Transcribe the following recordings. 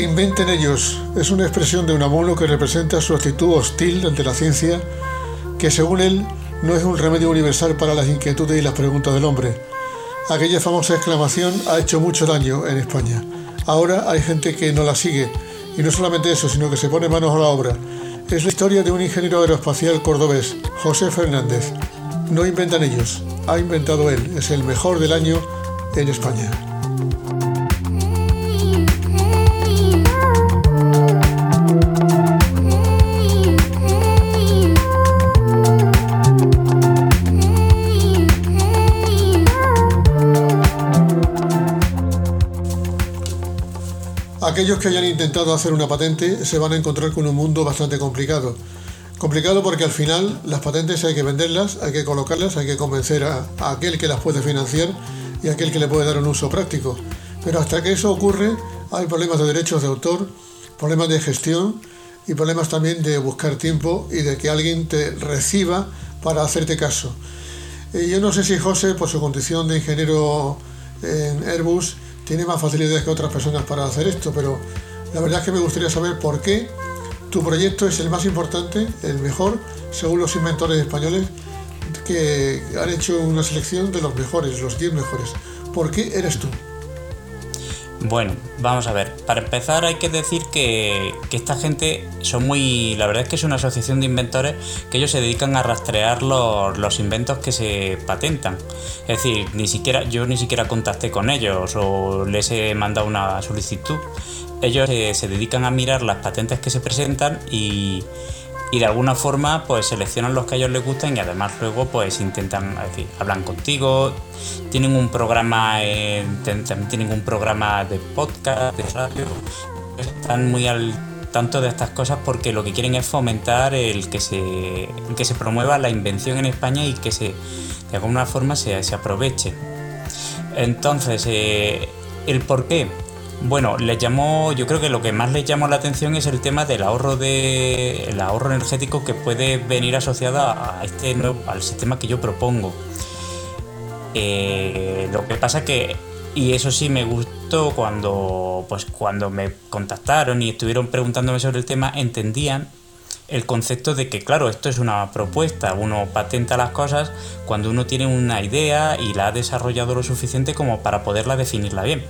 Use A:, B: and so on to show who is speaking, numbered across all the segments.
A: Inventen ellos es una expresión de un abuelo que representa su actitud hostil ante la ciencia, que según él no es un remedio universal para las inquietudes y las preguntas del hombre. Aquella famosa exclamación ha hecho mucho daño en España. Ahora hay gente que no la sigue, y no solamente eso, sino que se pone manos a la obra. Es la historia de un ingeniero aeroespacial cordobés, José Fernández. No inventan ellos, ha inventado él, es el mejor del año en España. Aquellos que hayan intentado hacer una patente se van a encontrar con un mundo bastante complicado. Complicado porque al final las patentes hay que venderlas, hay que colocarlas, hay que convencer a, aquel que las puede financiar y a aquel que le puede dar un uso práctico. Pero hasta que eso ocurre hay problemas de derechos de autor, problemas de gestión y problemas también de buscar tiempo y de que alguien te reciba para hacerte caso. Y yo no sé si José, por su condición de ingeniero en Airbus, tiene más facilidades que otras personas para hacer esto, pero la verdad es que me gustaría saber por qué tu proyecto es el más importante, el mejor, según los inventores españoles que han hecho una selección de los mejores, los 10 mejores. ¿Por qué eres tú?
B: Bueno, vamos a ver. Para empezar hay que decir que, esta gente son muy... La verdad es que es una asociación de inventores que ellos se dedican a rastrear los, los inventos que se patentan. Es decir, ni siquiera yo ni siquiera contacté con ellos o les he mandado una solicitud ellos eh, se dedican a mirar las patentes que se presentan y, de alguna forma pues seleccionan los que a ellos les gustan y además luego pues intentan, decir, hablan contigo, tienen un programa, también tienen un programa de podcast, de radio, están muy al tanto de estas cosas porque lo que quieren es fomentar el que se, que se promueva la invención en España y que se, de alguna forma se, se aproveche. Entonces, eh, el por qué, bueno, les llamó, yo creo que lo que más les llamó la atención es el tema del ahorro de el ahorro energético que puede venir asociado a este nuevo, al sistema que yo propongo. Eh, lo que pasa que y eso sí me gustó cuando pues cuando me contactaron y estuvieron preguntándome sobre el tema entendían el concepto de que claro esto es una propuesta uno patenta las cosas cuando uno tiene una idea y la ha desarrollado lo suficiente como para poderla definirla bien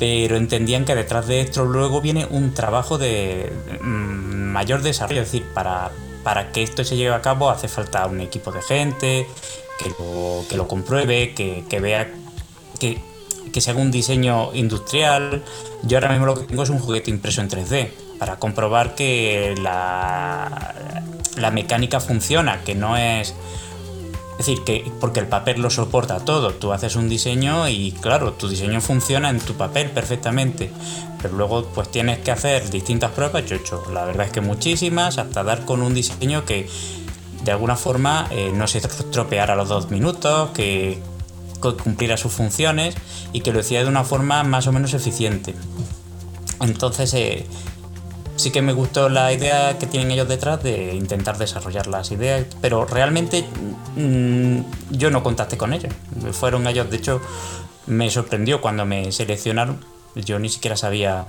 B: pero entendían que detrás de esto luego viene un trabajo de mm, mayor desarrollo, es decir, para, para que esto se lleve a cabo hace falta un equipo de gente que lo, que lo compruebe, que, vea que, que se haga un diseño industrial. Yo ahora mismo lo que tengo es un juguete impreso en 3D para comprobar que la, la mecánica funciona, que no es es decir, que porque el papel lo soporta todo, tú haces un diseño y claro, tu diseño funciona en tu papel perfectamente, pero luego pues tienes que hacer distintas pruebas, yo he hecho la verdad es que muchísimas, hasta dar con un diseño que de alguna forma eh, no se estropeara a los dos minutos, que cumpliera sus funciones y que lo hiciera de una forma más o menos eficiente. Entonces, eh, sí que me gustó la idea que tienen ellos detrás de intentar desarrollar las ideas, pero realmente mm, yo no contacté con ellos. Fueron ellos, de hecho, me sorprendió cuando me seleccionaron. Yo ni siquiera sabía.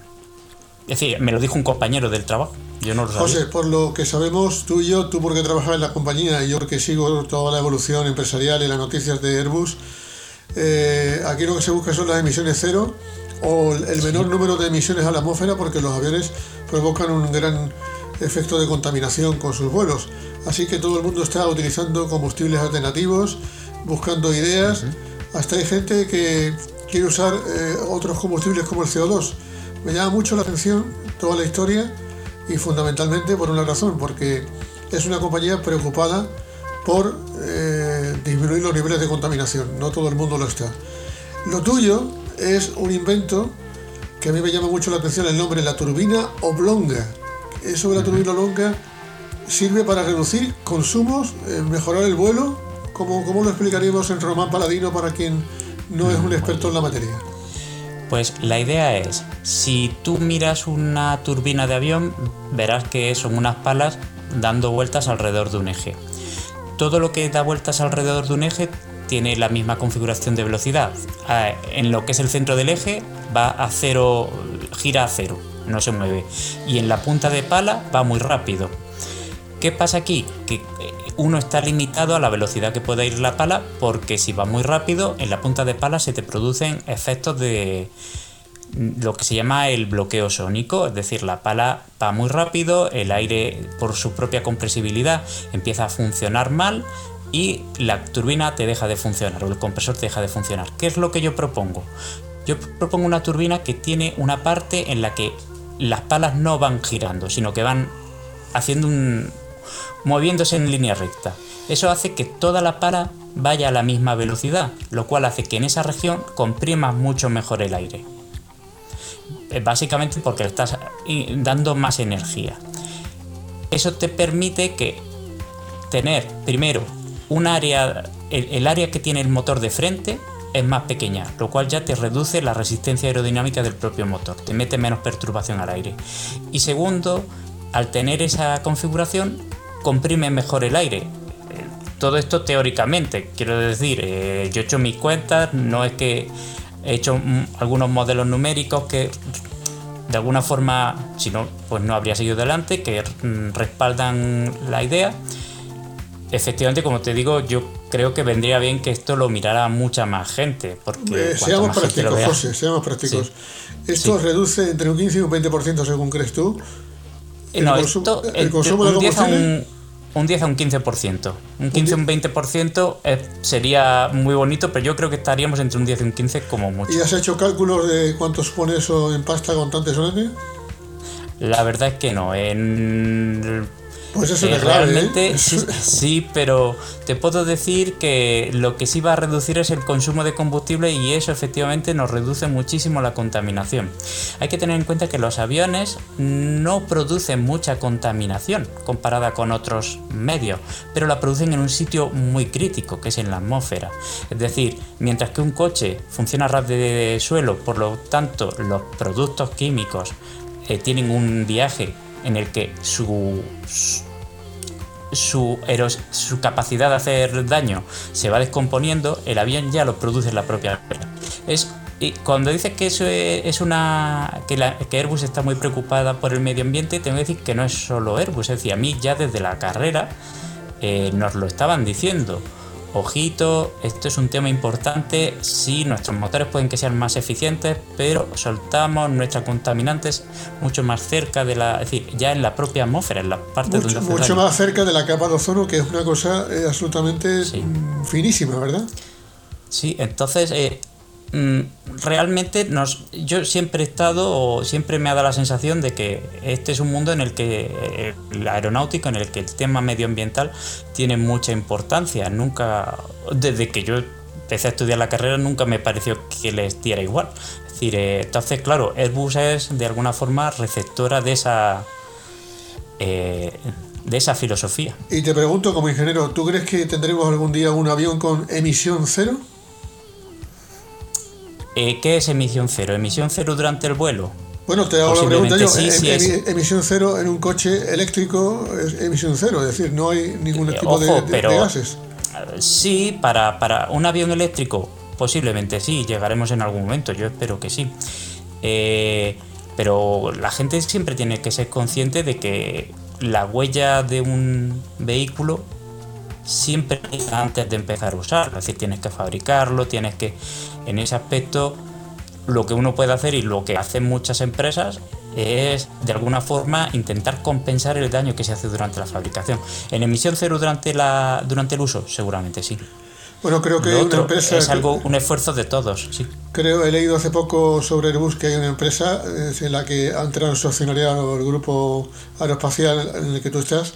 B: Es decir, me lo dijo un compañero del trabajo.
A: José, por lo que sabemos, tú y yo, tú porque trabajas en la compañía y yo porque sigo toda la evolución empresarial y las noticias de Airbus, eh, aquí lo que se busca son las emisiones cero o el menor número de emisiones a la atmósfera porque los aviones provocan un gran efecto de contaminación con sus vuelos. Así que todo el mundo está utilizando combustibles alternativos, buscando ideas. Hasta hay gente que quiere usar eh, otros combustibles como el CO2. Me llama mucho la atención toda la historia y fundamentalmente por una razón, porque es una compañía preocupada por eh, disminuir los niveles de contaminación. No todo el mundo lo está. Lo tuyo es un invento que a mí me llama mucho la atención el nombre, la turbina oblonga. Eso de la turbina oblonga sirve para reducir consumos, eh, mejorar el vuelo. ¿Cómo, ¿Cómo, lo explicaríamos en Román Paladino para quien no es un experto en la materia?
B: Pues la idea es, si tú miras una turbina de avión, verás que son unas palas dando vueltas alrededor de un eje. Todo lo que da vueltas alrededor de un eje tiene la misma configuración de velocidad. Ah, en lo que es el centro del eje va a cero, gira a cero, no se mueve. Y en la punta de pala va muy rápido. ¿Qué pasa aquí? Que eh, uno está limitado a la velocidad que pueda ir la pala porque si va muy rápido, en la punta de pala se te producen efectos de lo que se llama el bloqueo sónico, es decir, la pala va muy rápido, el aire por su propia compresibilidad empieza a funcionar mal y la turbina te deja de funcionar o el compresor te deja de funcionar. ¿Qué es lo que yo propongo? Yo propongo una turbina que tiene una parte en la que las palas no van girando, sino que van haciendo un moviéndose en línea recta. Eso hace que toda la pala vaya a la misma velocidad, lo cual hace que en esa región comprima mucho mejor el aire. Eh, básicamente porque le estás dando más energía. Eso te permite que tener primero un área, el, área que tiene el motor de frente es más pequeña, lo cual ya te reduce la resistencia aerodinámica del propio motor, te mete menos perturbación al aire. Y segundo, al tener esa configuración, comprime mejor el aire. Todo esto teóricamente, quiero decir, eh, yo he hecho mis cuentas, no es que he hecho algunos modelos numéricos que de alguna forma, si no, pues no habría seguido adelante, que mm, respaldan la idea. Efectivamente, como te digo, yo creo que vendría bien que esto lo mirara mucha más gente. Porque
A: eh, seamos prácticos, José, seamos prácticos. ¿Esto reduce entre un 15 y un 20% según crees tú?
B: El, no, esto, el, consumo de combustible un 10 a un 15%. Un 15 a un 20% sería muy bonito, pero yo creo que estaríamos entre un 10 y un 15 como mucho.
A: ¿Y has hecho cálculos de cuánto supone eso en pasta con tantos
B: La verdad es que no. En
A: pues eso es eh, realmente
B: ¿eh? sí, pero te puedo decir que lo que sí va a reducir es el consumo de combustible y eso efectivamente nos reduce muchísimo la contaminación. Hay que tener en cuenta que los aviones no producen mucha contaminación comparada con otros medios, pero la producen en un sitio muy crítico, que es en la atmósfera. Es decir, mientras que un coche funciona a ras de suelo, por lo tanto los productos químicos eh, tienen un viaje en el que su, su, su, capacidad de hacer daño se va descomponiendo, el avión ya lo produce la propia Es y cuando dices que eso es una que, la, que, Airbus está muy preocupada por el medio ambiente, tengo que decir que no es solo Airbus, es decir, a mí ya desde la carrera eh, nos lo estaban diciendo. Ojito, esto es un tema importante. Sí, nuestros motores pueden que sean más eficientes, pero soltamos nuestras contaminantes mucho más cerca de la, es decir, ya en la propia atmósfera, en la parte
A: mucho, mucho más cerca de la capa de ozono, que es una cosa eh, absolutamente finísima, ¿verdad?
B: Sí, entonces eh, realmente nos, yo siempre he estado o siempre me ha dado la sensación de que este es un mundo en el que eh, la aeronáutica, en el que el tema medioambiental tiene mucha importancia. Nunca, desde que yo empecé a estudiar la carrera, nunca me pareció que les diera igual. Es decir, eh, entonces, claro, Airbus es de alguna forma receptora de esa. Eh, de esa filosofía.
A: Y te pregunto como ingeniero, ¿tú crees que tendremos algún día un avión con emisión cero?
B: Eh, ¿Qué es emisión cero? ¿Emisión cero durante el vuelo?
A: Bueno, te hago la pregunta yo. Em, emisión cero en un coche eléctrico es emisión cero, es decir, no hay ningún eh, tipo de, gases.
B: Sí, para, para un avión eléctrico posiblemente sí, llegaremos en algún momento, yo espero que sí. Eh, pero la gente siempre tiene que ser consciente de que la huella de un vehículo siempre antes de empezar a usarlo. Es decir, tienes que fabricarlo, tienes que. En ese aspecto, lo que uno puede hacer y lo que hacen muchas empresas es de alguna forma intentar compensar el daño que se hace durante la fabricación. En emisión cero durante la durante el uso, seguramente sí.
A: Bueno, creo que una empresa
B: es algo un esfuerzo de todos, sí.
A: Creo he leído hace poco sobre Airbus que hay una empresa en la que ha entrado en su accionariado el grupo aeroespacial en el que tú estás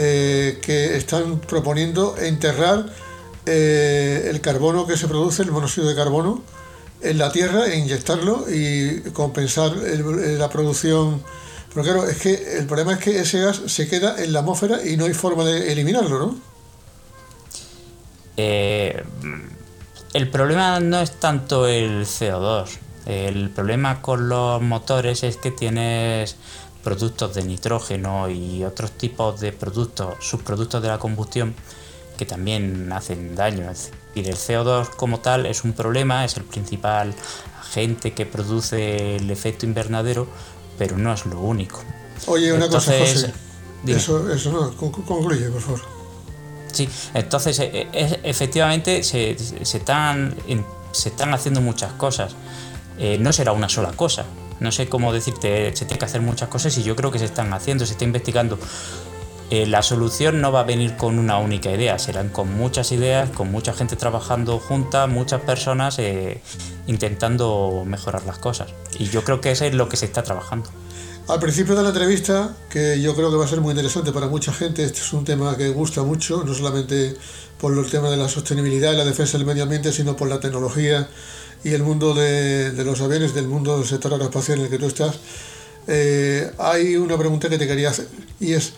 A: eh, que están proponiendo enterrar eh, el carbono que se produce, el monóxido de carbono, en la Tierra e inyectarlo y compensar la producción. Pero claro, es que el problema es que ese gas se queda en la atmósfera y no hay forma de eliminarlo, ¿no?
B: Eh, el problema no es tanto el CO2. El problema con los motores es que tienes productos de nitrógeno y otros tipos de productos, subproductos de la combustión, que también hacen daño. Es decir, el CO2 como tal es un problema, es el principal agente que produce el efecto invernadero, pero no es lo único.
A: Oye, una cosa, José. Eso, eso no, concluye, por favor.
B: Sí, entonces e, e, efectivamente se, están, se están haciendo muchas cosas. Eh, no será una sola cosa. No sé cómo decirte, se tiene que hacer muchas cosas y yo creo que se están haciendo, se está investigando. Eh, la solución no va a venir con una única idea, serán con muchas ideas, con mucha gente trabajando junta, muchas personas eh, intentando mejorar las cosas. Y yo creo que eso es lo que se está trabajando.
A: Al principio de la entrevista, que yo creo que va a ser muy interesante para mucha gente, este es un tema que gusta mucho, no solamente por el tema de la sostenibilidad y la defensa del medio ambiente, sino por la tecnología y el mundo de, los aviones, del mundo del sector aeroespacial en el que tú estás. Eh, hay una pregunta que te quería hacer y es,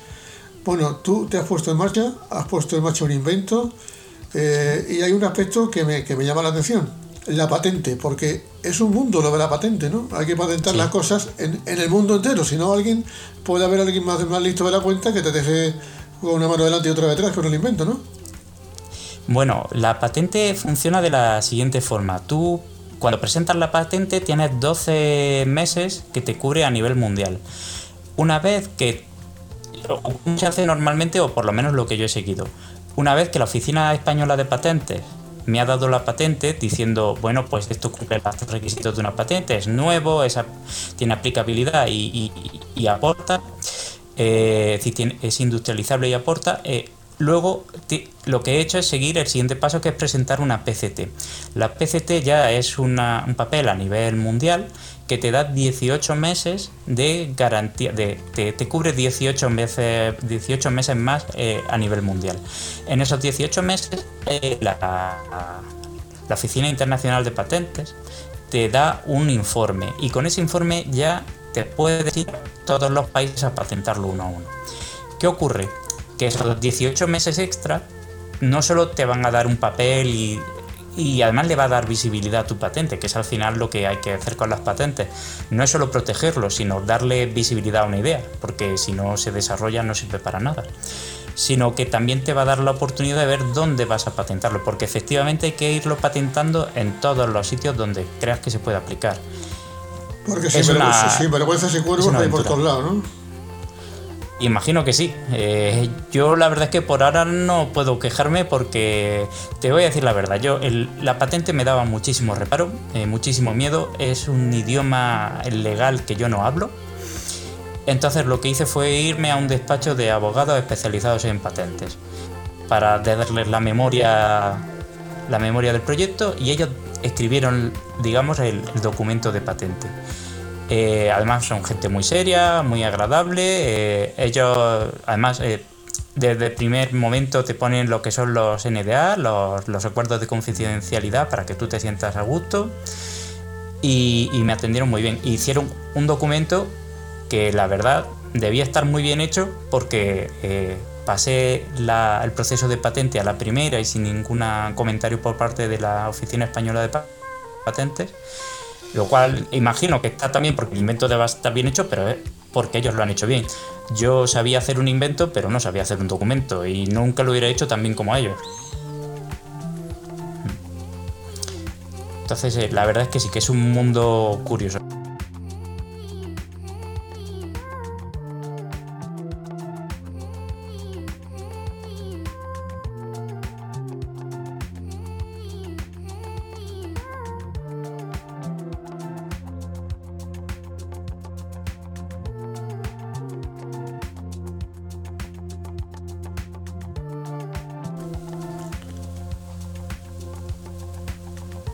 A: bueno, tú te has puesto en marcha, has puesto en marcha un invento eh, y hay un aspecto que me, que me, llama la atención, la patente, porque es un mundo lo de la patente, ¿no? Hay que patentar las cosas en, en, el mundo entero, si no alguien puede haber alguien más, más listo de la cuenta que te deje con una mano delante y otra detrás con el invento, ¿no?
B: Bueno, la patente funciona de la siguiente forma. Tú, cuando presentas la patente, tienes 12 meses que te cubre a nivel mundial. Una vez que se hace normalmente, o por lo menos lo que yo he seguido. Una vez que la Oficina Española de Patentes me ha dado la patente diciendo, bueno, pues esto cumple los requisitos de una patente, es nuevo, tiene aplicabilidad y, aporta, eh, es industrializable y aporta, eh, Luego lo que he hecho es seguir el siguiente paso que es presentar una PCT. La PCT ya es un papel a nivel mundial que te da 18 meses de garantía, de, te, cubre 18 meses, 18 meses más eh, a nivel mundial. En esos 18 meses eh, la, la Oficina Internacional de Patentes te da un informe y con ese informe ya te puedes ir todos los países a patentarlo uno a uno. ¿Qué ocurre? que esos 18 meses extra no solo te van a dar un papel y, y además le va a dar visibilidad a tu patente, que es al final lo que hay que hacer con las patentes. No es solo protegerlo, sino darle visibilidad a una idea, porque si no se desarrolla no sirve para nada. Sino que también te va a dar la oportunidad de ver dónde vas a patentarlo, porque efectivamente hay que irlo patentando en todos los sitios donde creas que se puede aplicar.
A: Porque sin, vergüenza, sin cuervos hay por todos lados, ¿no?
B: Imagino que sí. Eh, yo la verdad es que por ahora no puedo quejarme porque te voy a decir la verdad. Yo la patente me daba muchísimo reparo, eh, muchísimo miedo. Es un idioma legal que yo no hablo. Entonces lo que hice fue irme a un despacho de abogados especializados en patentes para darles la memoria, la memoria del proyecto y ellos escribieron, digamos, el documento de patente. Eh, además son gente muy seria, muy agradable. Eh, ellos, además, eh, desde el primer momento te ponen lo que son los NDA, los, acuerdos de confidencialidad para que tú te sientas a gusto. Y, me atendieron muy bien. Hicieron un documento que la verdad debía estar muy bien hecho porque pasé el proceso de patente a la primera y sin ningún comentario por parte de la Oficina Española de Patentes lo cual imagino que está también porque el invento debe estar bien hecho, pero es porque ellos lo han hecho bien. Yo sabía hacer un invento, pero no sabía hacer un documento y nunca lo hubiera hecho tan bien como ellos. Entonces, eh, la verdad es que sí que es un mundo curioso.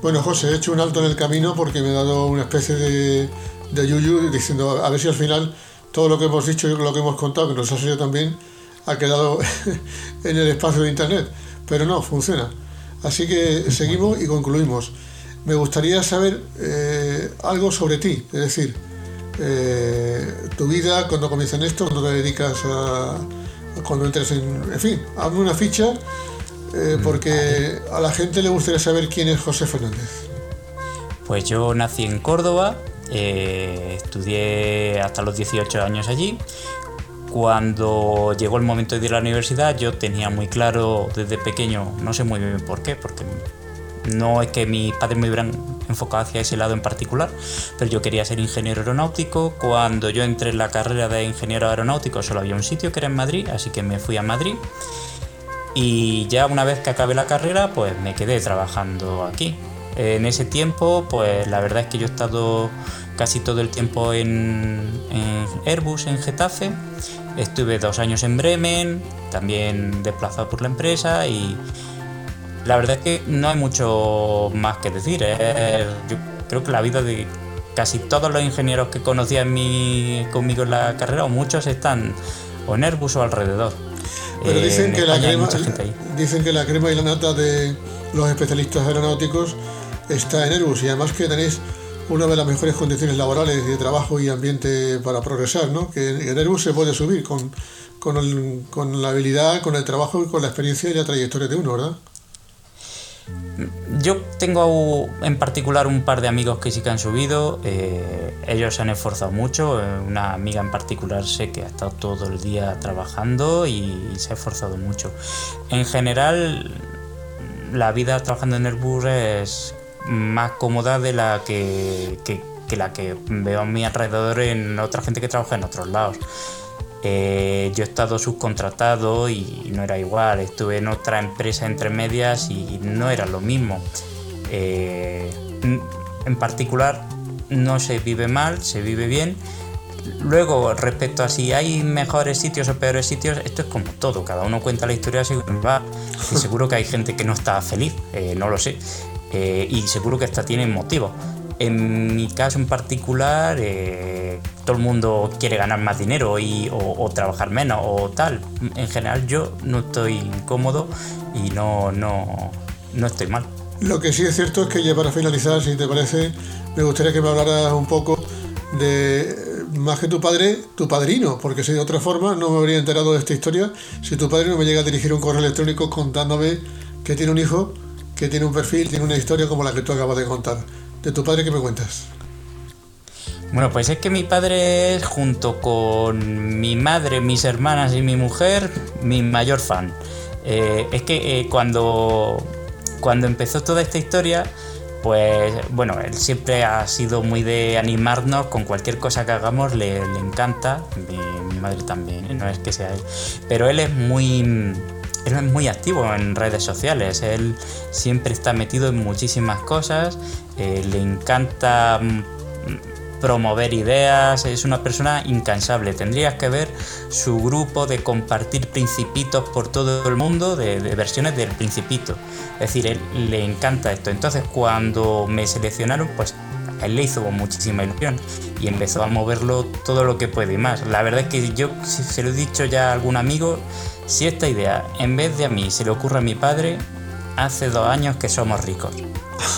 A: Bueno, José, he hecho un alto en el camino porque me he dado una especie de, yuyu diciendo a ver si al final todo lo que hemos dicho y lo que hemos contado, que nos ha salido también, ha quedado en el espacio de Internet. Pero no, funciona. Así que seguimos y concluimos. Me gustaría saber eh, algo sobre ti, es decir, eh, tu vida, cuando comienzas en esto, cuando te dedicas a. cuando entras en. En fin, hazme una ficha eh, porque a la gente le gustaría saber quién es José Fernández.
B: Pues yo nací en Córdoba, eh, estudié hasta los 18 años allí. cuando llegó el momento de ir a la universidad, yo tenía muy claro desde pequeño, no sé muy bien por qué, porque no es que mis padres me hubieran enfocado hacia ese lado en particular, pero yo quería ser ingeniero aeronáutico. Cuando yo entré en la carrera de ingeniero aeronáutico solo había un sitio que era en Madrid, así que me fui a Madrid. Y ya una vez que acabé la carrera, pues me quedé trabajando aquí. En ese tiempo, pues la verdad es que yo he estado casi todo el tiempo en, Airbus, en Getafe. Estuve dos años en Bremen, también desplazado por la empresa y la verdad es que no hay mucho más que decir. ¿eh? Yo creo que la vida de casi todos los ingenieros que conocía mi, conmigo en la carrera, o muchos están o en Airbus o alrededor.
A: Pero dicen, que la crema, dicen que la crema y la nata de los especialistas aeronáuticos está en Airbus y además que tenéis una de las mejores condiciones laborales de trabajo y ambiente para progresar, ¿no? Que en Airbus se puede subir con, con, con la habilidad, con el trabajo y con la experiencia y la trayectoria de uno, ¿verdad?
B: Yo tengo en particular un par de amigos que sí que han subido, eh, ellos se han esforzado mucho, eh, una amiga en particular sé que ha estado todo el día trabajando y se ha esforzado mucho. En general, la vida trabajando en Airbus es más cómoda de la que, la que veo a mi alrededor en otra gente que trabaja en otros lados. Eh, yo he estado subcontratado y no era igual, estuve en otra empresa entre medias y no era lo mismo. Eh, en particular no se vive mal, se vive bien. Luego, respecto a si hay mejores sitios o peores sitios, esto es como todo, cada uno cuenta la historia según va. Y seguro que hay gente que no está feliz, eh, no lo sé. y seguro que hasta tienen motivos. En mi caso en particular, eh, todo el mundo quiere ganar más dinero y, o, trabajar menos o tal. En general yo no estoy incómodo y no, no, no estoy mal.
A: Lo que sí es cierto es que ya para finalizar, si te parece, me gustaría que me hablaras un poco de más que tu padre, tu padrino, porque si de otra forma no me habría enterado de esta historia si tu padre no me llega a dirigir un correo electrónico contándome que tiene un hijo, que tiene un perfil, tiene una historia como la que tú acabas de contar. ¿De tu padre qué me cuentas?
B: Bueno, pues es que mi padre es, junto con mi madre, mis hermanas y mi mujer, mi mayor fan. Eh, es que eh, cuando, cuando empezó toda esta historia, pues bueno, él siempre ha sido muy de animarnos con cualquier cosa que hagamos, le, encanta, mi, madre también, no es que sea él, pero él es muy él es muy activo en redes sociales, él siempre está metido en muchísimas cosas, eh, le encanta mm, promover ideas, es una persona incansable. Tendrías que ver su grupo de compartir principitos por todo el mundo, de, versiones del principito. Es decir, él le encanta esto. Entonces cuando me seleccionaron, pues él le hizo muchísima ilusión y empezó a moverlo todo lo que puede y más. La verdad es que yo, si se lo he dicho ya a algún amigo, si esta idea, en vez de a mí, se le ocurre a mi padre, hace dos años que somos ricos.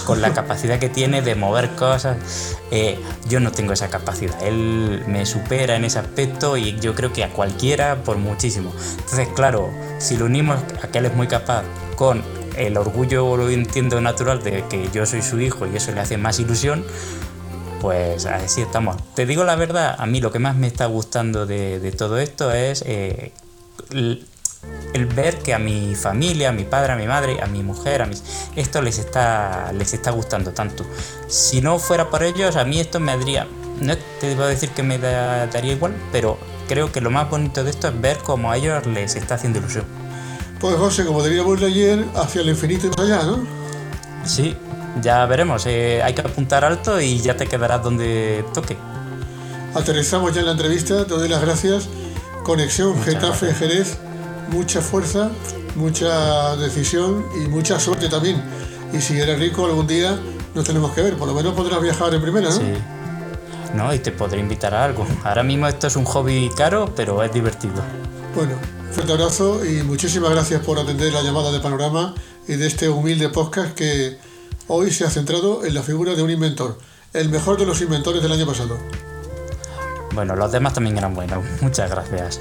B: Con la capacidad que tiene de mover cosas, eh, yo no tengo esa capacidad. Él me supera en ese aspecto y yo creo que a cualquiera por muchísimo. Entonces, claro, si lo unimos a que él es muy capaz con el orgullo, lo entiendo natural, de que yo soy su hijo y eso le hace más ilusión, pues así estamos. Te digo la verdad, a mí lo que más me está gustando de, todo esto es eh, el ver que a mi familia, a mi padre, a mi madre, a mi mujer, a mis esto les está les está gustando tanto. Si no fuera por ellos, a mí esto me daría no te voy a decir que me daría igual, pero creo que lo más bonito de esto es ver cómo a ellos les está haciendo ilusión.
A: Pues José, como diríamos ayer, hacia el infinito y más allá, ¿no?
B: Sí, ya veremos. Eh, hay que apuntar alto y ya te quedarás donde toque.
A: Aterrizamos ya en la entrevista, te doy las gracias. Conexión Getafe-Jerez mucha fuerza, mucha decisión y mucha suerte también. Y si eres rico algún día nos tenemos que ver, por lo menos podrás viajar en primera, ¿no? Sí.
B: No, y te podré invitar a algo. Ahora mismo esto es un hobby caro, pero es divertido.
A: Bueno, fuerte abrazo y muchísimas gracias por atender la llamada de Panorama y de este humilde podcast que hoy se ha centrado en la figura de un inventor, el mejor de los inventores del año pasado.
B: Bueno, los demás también eran buenos. Muchas gracias.